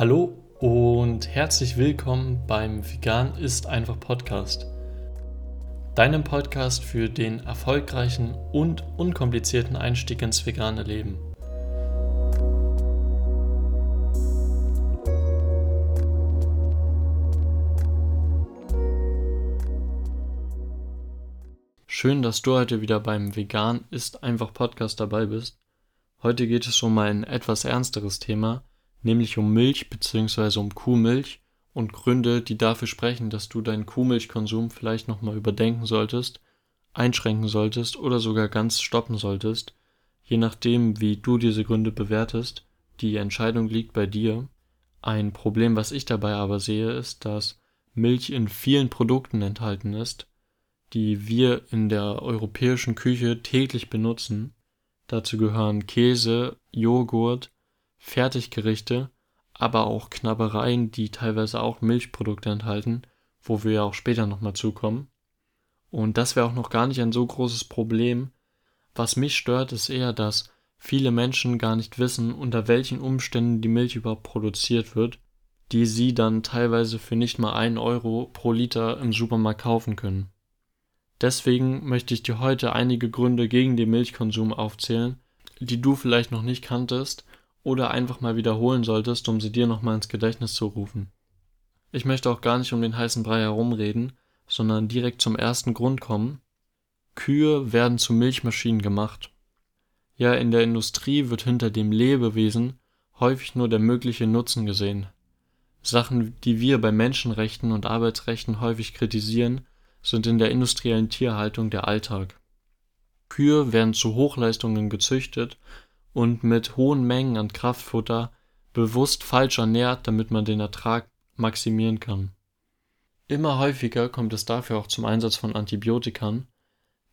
Hallo und herzlich willkommen beim Vegan ist einfach Podcast. Deinem Podcast für den erfolgreichen und unkomplizierten Einstieg ins vegane Leben. Schön, dass du heute wieder beim Vegan ist einfach Podcast dabei bist. Heute geht es um ein etwas ernsteres Thema, nämlich um Milch bzw. um Kuhmilch und Gründe, die dafür sprechen, dass du deinen Kuhmilchkonsum vielleicht nochmal überdenken solltest, einschränken solltest oder sogar ganz stoppen solltest, je nachdem, wie du diese Gründe bewertest. Die Entscheidung liegt bei dir. Ein Problem, was ich dabei aber sehe, ist, dass Milch in vielen Produkten enthalten ist, die wir in der europäischen Küche täglich benutzen. Dazu gehören Käse, Joghurt, Fertiggerichte, aber auch Knabbereien, die teilweise auch Milchprodukte enthalten, wo wir ja auch später nochmal zukommen. Und das wäre auch noch gar nicht ein so großes Problem. Was mich stört, ist eher, dass viele Menschen gar nicht wissen, unter welchen Umständen die Milch überhaupt produziert wird, die sie dann teilweise für nicht mal ein Euro pro Liter im Supermarkt kaufen können. Deswegen möchte ich dir heute einige Gründe gegen den Milchkonsum aufzählen, die du vielleicht noch nicht kanntest oder einfach mal wiederholen solltest, um sie dir nochmal ins Gedächtnis zu rufen. Ich möchte auch gar nicht um den heißen Brei herumreden, sondern direkt zum ersten Grund kommen. Kühe werden zu Milchmaschinen gemacht. Ja, in der Industrie wird hinter dem Lebewesen häufig nur der mögliche Nutzen gesehen. Sachen, die wir bei Menschenrechten und Arbeitsrechten häufig kritisieren, sind in der industriellen Tierhaltung der Alltag. Kühe werden zu Hochleistungen gezüchtet und mit hohen Mengen an Kraftfutter bewusst falsch ernährt, damit man den Ertrag maximieren kann. Immer häufiger kommt es dafür auch zum Einsatz von Antibiotikern.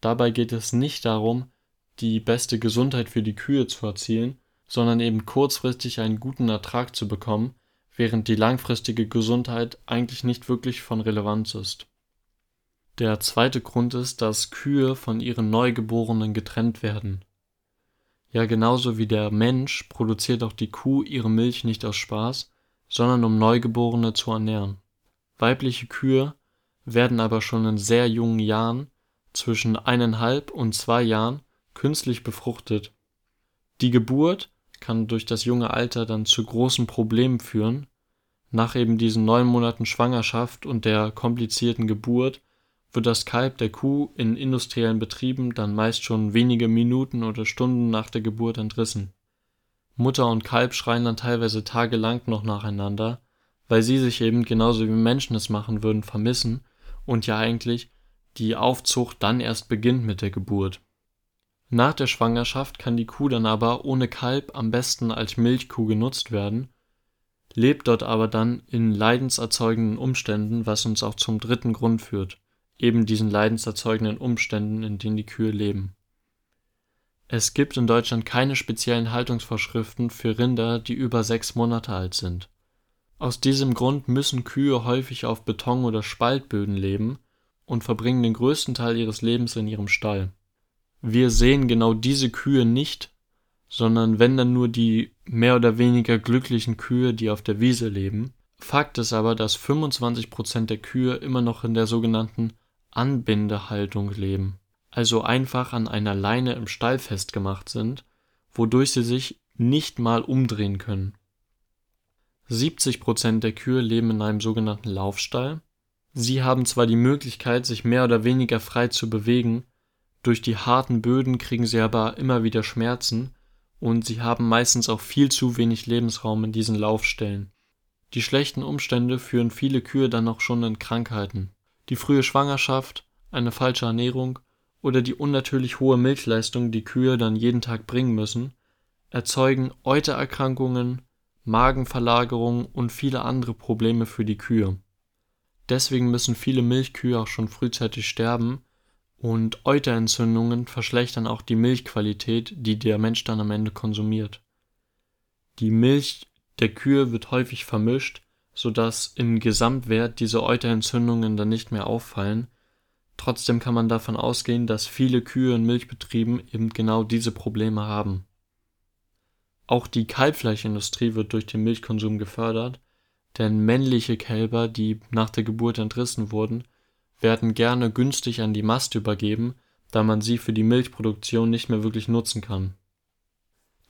Dabei geht es nicht darum, die beste Gesundheit für die Kühe zu erzielen, sondern eben kurzfristig einen guten Ertrag zu bekommen, während die langfristige Gesundheit eigentlich nicht wirklich von Relevanz ist. Der zweite Grund ist, dass Kühe von ihren Neugeborenen getrennt werden. Ja, genauso wie der Mensch produziert auch die Kuh ihre Milch nicht aus Spaß, sondern um Neugeborene zu ernähren. Weibliche Kühe werden aber schon in sehr jungen Jahren, zwischen eineinhalb und zwei Jahren, künstlich befruchtet. Die Geburt kann durch das junge Alter dann zu großen Problemen führen. Nach eben diesen neun Monaten Schwangerschaft und der komplizierten Geburt wird das Kalb der Kuh in industriellen Betrieben dann meist schon wenige Minuten oder Stunden nach der Geburt entrissen. Mutter und Kalb schreien dann teilweise tagelang noch nacheinander, weil sie sich eben genauso wie Menschen es machen würden vermissen und ja eigentlich die Aufzucht dann erst beginnt mit der Geburt. Nach der Schwangerschaft kann die Kuh dann aber ohne Kalb am besten als Milchkuh genutzt werden, lebt dort aber dann in leidenserzeugenden Umständen, was uns auch zum dritten Grund führt eben diesen leidenserzeugenden Umständen, in denen die Kühe leben. Es gibt in Deutschland keine speziellen Haltungsvorschriften für Rinder, die über sechs Monate alt sind. Aus diesem Grund müssen Kühe häufig auf Beton- oder Spaltböden leben und verbringen den größten Teil ihres Lebens in ihrem Stall. Wir sehen genau diese Kühe nicht, sondern wenn dann nur die mehr oder weniger glücklichen Kühe, die auf der Wiese leben. Fakt ist aber, dass 25% der Kühe immer noch in der sogenannten Anbindehaltung leben, also einfach an einer Leine im Stall festgemacht sind, wodurch sie sich nicht mal umdrehen können. 70 Prozent der Kühe leben in einem sogenannten Laufstall. Sie haben zwar die Möglichkeit, sich mehr oder weniger frei zu bewegen, durch die harten Böden kriegen sie aber immer wieder Schmerzen und sie haben meistens auch viel zu wenig Lebensraum in diesen Laufstellen. Die schlechten Umstände führen viele Kühe dann auch schon in Krankheiten. Die frühe Schwangerschaft, eine falsche Ernährung oder die unnatürlich hohe Milchleistung, die Kühe dann jeden Tag bringen müssen, erzeugen Eutererkrankungen, Magenverlagerungen und viele andere Probleme für die Kühe. Deswegen müssen viele Milchkühe auch schon frühzeitig sterben und Euterentzündungen verschlechtern auch die Milchqualität, die der Mensch dann am Ende konsumiert. Die Milch der Kühe wird häufig vermischt sodass im Gesamtwert diese Euterentzündungen dann nicht mehr auffallen. Trotzdem kann man davon ausgehen, dass viele Kühe in Milchbetrieben eben genau diese Probleme haben. Auch die Kalbfleischindustrie wird durch den Milchkonsum gefördert, denn männliche Kälber, die nach der Geburt entrissen wurden, werden gerne günstig an die Mast übergeben, da man sie für die Milchproduktion nicht mehr wirklich nutzen kann.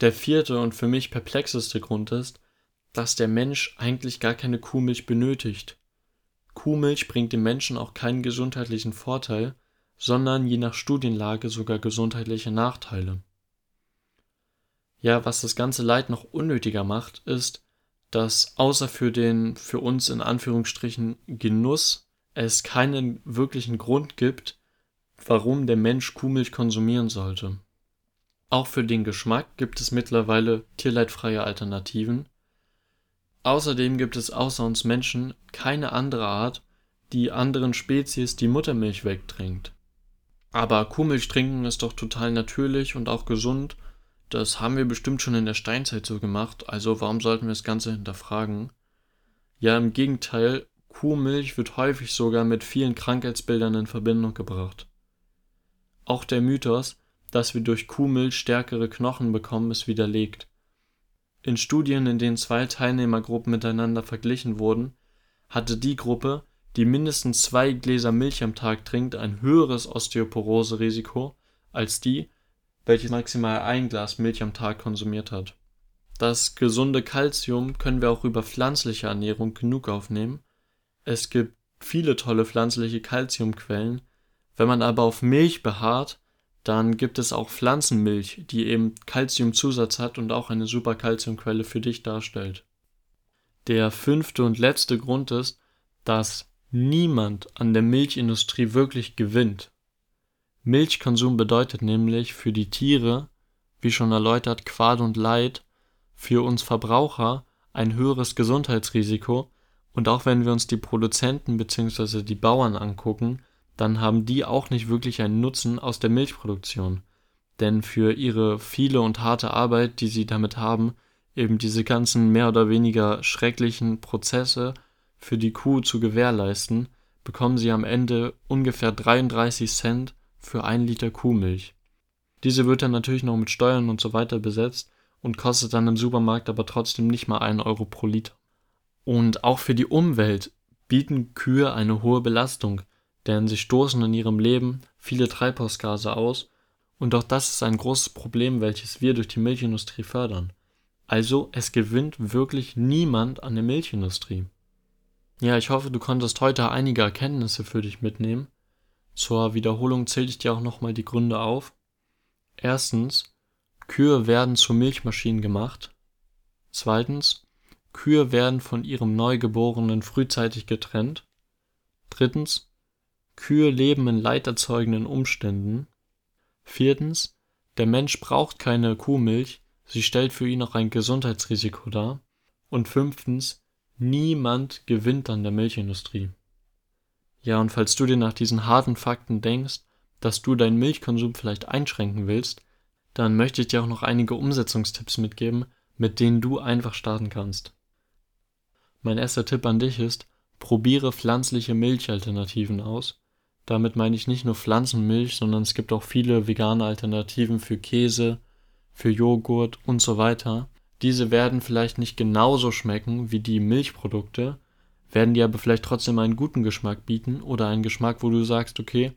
Der vierte und für mich perplexeste Grund ist, dass der Mensch eigentlich gar keine Kuhmilch benötigt. Kuhmilch bringt dem Menschen auch keinen gesundheitlichen Vorteil, sondern je nach Studienlage sogar gesundheitliche Nachteile. Ja, was das ganze Leid noch unnötiger macht, ist, dass außer für den für uns in Anführungsstrichen Genuss es keinen wirklichen Grund gibt, warum der Mensch Kuhmilch konsumieren sollte. Auch für den Geschmack gibt es mittlerweile tierleidfreie Alternativen. Außerdem gibt es außer uns Menschen keine andere Art, die anderen Spezies die Muttermilch wegtrinkt. Aber Kuhmilch trinken ist doch total natürlich und auch gesund. Das haben wir bestimmt schon in der Steinzeit so gemacht, also warum sollten wir das Ganze hinterfragen? Ja, im Gegenteil, Kuhmilch wird häufig sogar mit vielen Krankheitsbildern in Verbindung gebracht. Auch der Mythos, dass wir durch Kuhmilch stärkere Knochen bekommen, ist widerlegt. In Studien, in denen zwei Teilnehmergruppen miteinander verglichen wurden, hatte die Gruppe, die mindestens zwei Gläser Milch am Tag trinkt, ein höheres Osteoporose-Risiko als die, welche maximal ein Glas Milch am Tag konsumiert hat. Das gesunde Kalzium können wir auch über pflanzliche Ernährung genug aufnehmen. Es gibt viele tolle pflanzliche Kalziumquellen. Wenn man aber auf Milch beharrt, dann gibt es auch Pflanzenmilch, die eben Calciumzusatz hat und auch eine super Calciumquelle für dich darstellt. Der fünfte und letzte Grund ist, dass niemand an der Milchindustrie wirklich gewinnt. Milchkonsum bedeutet nämlich für die Tiere, wie schon erläutert, Qual und Leid, für uns Verbraucher ein höheres Gesundheitsrisiko und auch wenn wir uns die Produzenten bzw. die Bauern angucken, dann haben die auch nicht wirklich einen Nutzen aus der Milchproduktion. Denn für ihre viele und harte Arbeit, die sie damit haben, eben diese ganzen mehr oder weniger schrecklichen Prozesse für die Kuh zu gewährleisten, bekommen sie am Ende ungefähr 33 Cent für ein Liter Kuhmilch. Diese wird dann natürlich noch mit Steuern und so weiter besetzt und kostet dann im Supermarkt aber trotzdem nicht mal einen Euro pro Liter. Und auch für die Umwelt bieten Kühe eine hohe Belastung, denn sie stoßen in ihrem Leben viele Treibhausgase aus und auch das ist ein großes Problem, welches wir durch die Milchindustrie fördern. Also es gewinnt wirklich niemand an der Milchindustrie. Ja, ich hoffe, du konntest heute einige Erkenntnisse für dich mitnehmen. Zur Wiederholung zähle ich dir auch nochmal die Gründe auf. Erstens, Kühe werden zu Milchmaschinen gemacht. Zweitens, Kühe werden von ihrem Neugeborenen frühzeitig getrennt. Drittens, Kühe leben in leiderzeugenden Umständen. Viertens, der Mensch braucht keine Kuhmilch, sie stellt für ihn auch ein Gesundheitsrisiko dar. Und fünftens, niemand gewinnt an der Milchindustrie. Ja, und falls du dir nach diesen harten Fakten denkst, dass du deinen Milchkonsum vielleicht einschränken willst, dann möchte ich dir auch noch einige Umsetzungstipps mitgeben, mit denen du einfach starten kannst. Mein erster Tipp an dich ist, probiere pflanzliche Milchalternativen aus damit meine ich nicht nur Pflanzenmilch, sondern es gibt auch viele vegane Alternativen für Käse, für Joghurt und so weiter. Diese werden vielleicht nicht genauso schmecken wie die Milchprodukte, werden dir aber vielleicht trotzdem einen guten Geschmack bieten oder einen Geschmack, wo du sagst, okay,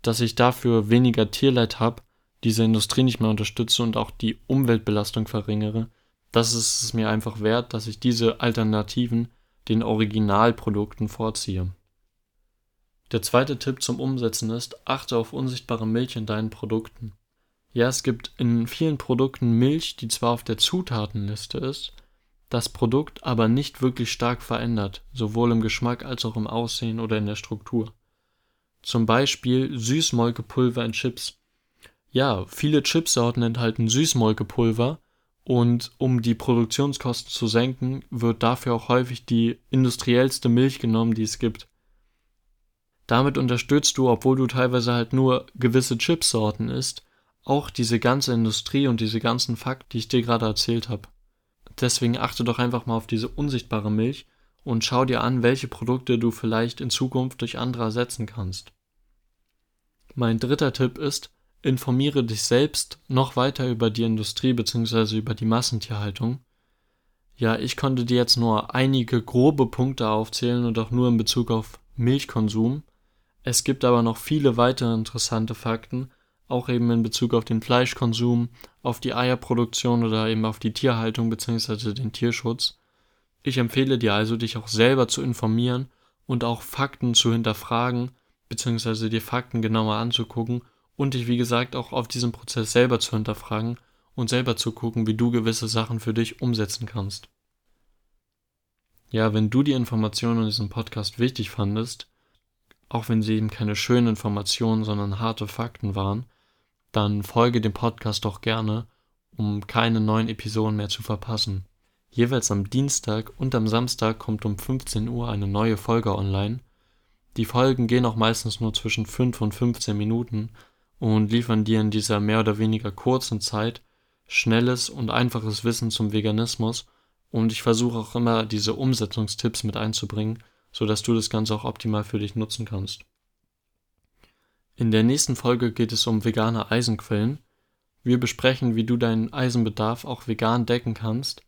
dass ich dafür weniger Tierleid habe, diese Industrie nicht mehr unterstütze und auch die Umweltbelastung verringere, das ist es mir einfach wert, dass ich diese Alternativen den Originalprodukten vorziehe. Der zweite Tipp zum Umsetzen ist, achte auf unsichtbare Milch in deinen Produkten. Ja, es gibt in vielen Produkten Milch, die zwar auf der Zutatenliste ist, das Produkt aber nicht wirklich stark verändert, sowohl im Geschmack als auch im Aussehen oder in der Struktur. Zum Beispiel Süßmolkepulver in Chips. Ja, viele Chipsorten enthalten Süßmolkepulver und um die Produktionskosten zu senken, wird dafür auch häufig die industriellste Milch genommen, die es gibt. Damit unterstützt du, obwohl du teilweise halt nur gewisse Chipsorten isst, auch diese ganze Industrie und diese ganzen Fakten, die ich dir gerade erzählt habe. Deswegen achte doch einfach mal auf diese unsichtbare Milch und schau dir an, welche Produkte du vielleicht in Zukunft durch andere ersetzen kannst. Mein dritter Tipp ist, informiere dich selbst noch weiter über die Industrie bzw. über die Massentierhaltung. Ja, ich konnte dir jetzt nur einige grobe Punkte aufzählen und auch nur in Bezug auf Milchkonsum. Es gibt aber noch viele weitere interessante Fakten, auch eben in Bezug auf den Fleischkonsum, auf die Eierproduktion oder eben auf die Tierhaltung bzw. den Tierschutz. Ich empfehle dir also, dich auch selber zu informieren und auch Fakten zu hinterfragen bzw. dir Fakten genauer anzugucken und dich, wie gesagt, auch auf diesen Prozess selber zu hinterfragen und selber zu gucken, wie du gewisse Sachen für dich umsetzen kannst. Ja, wenn du die Informationen in diesem Podcast wichtig fandest, auch wenn sie eben keine schönen Informationen, sondern harte Fakten waren, dann folge dem Podcast doch gerne, um keine neuen Episoden mehr zu verpassen. Jeweils am Dienstag und am Samstag kommt um 15 Uhr eine neue Folge online. Die Folgen gehen auch meistens nur zwischen 5 und 15 Minuten und liefern dir in dieser mehr oder weniger kurzen Zeit schnelles und einfaches Wissen zum Veganismus und ich versuche auch immer diese Umsetzungstipps mit einzubringen, sodass du das Ganze auch optimal für dich nutzen kannst. In der nächsten Folge geht es um vegane Eisenquellen. Wir besprechen, wie du deinen Eisenbedarf auch vegan decken kannst,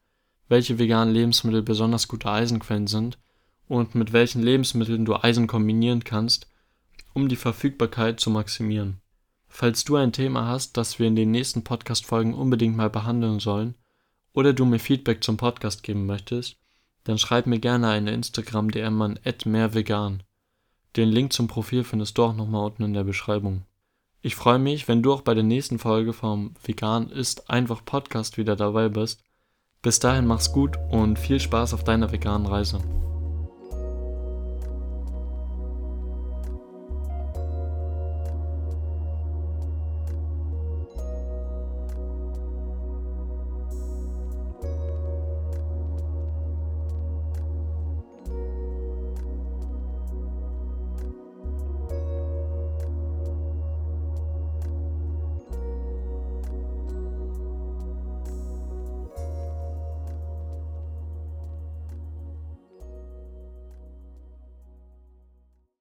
welche veganen Lebensmittel besonders gute Eisenquellen sind und mit welchen Lebensmitteln du Eisen kombinieren kannst, um die Verfügbarkeit zu maximieren. Falls du ein Thema hast, das wir in den nächsten Podcast-Folgen unbedingt mal behandeln sollen, oder du mir Feedback zum Podcast geben möchtest, dann schreib mir gerne eine Instagram-DM an mehrvegan. Den Link zum Profil findest du auch nochmal unten in der Beschreibung. Ich freue mich, wenn du auch bei der nächsten Folge vom Vegan ist einfach Podcast wieder dabei bist. Bis dahin mach's gut und viel Spaß auf deiner veganen Reise.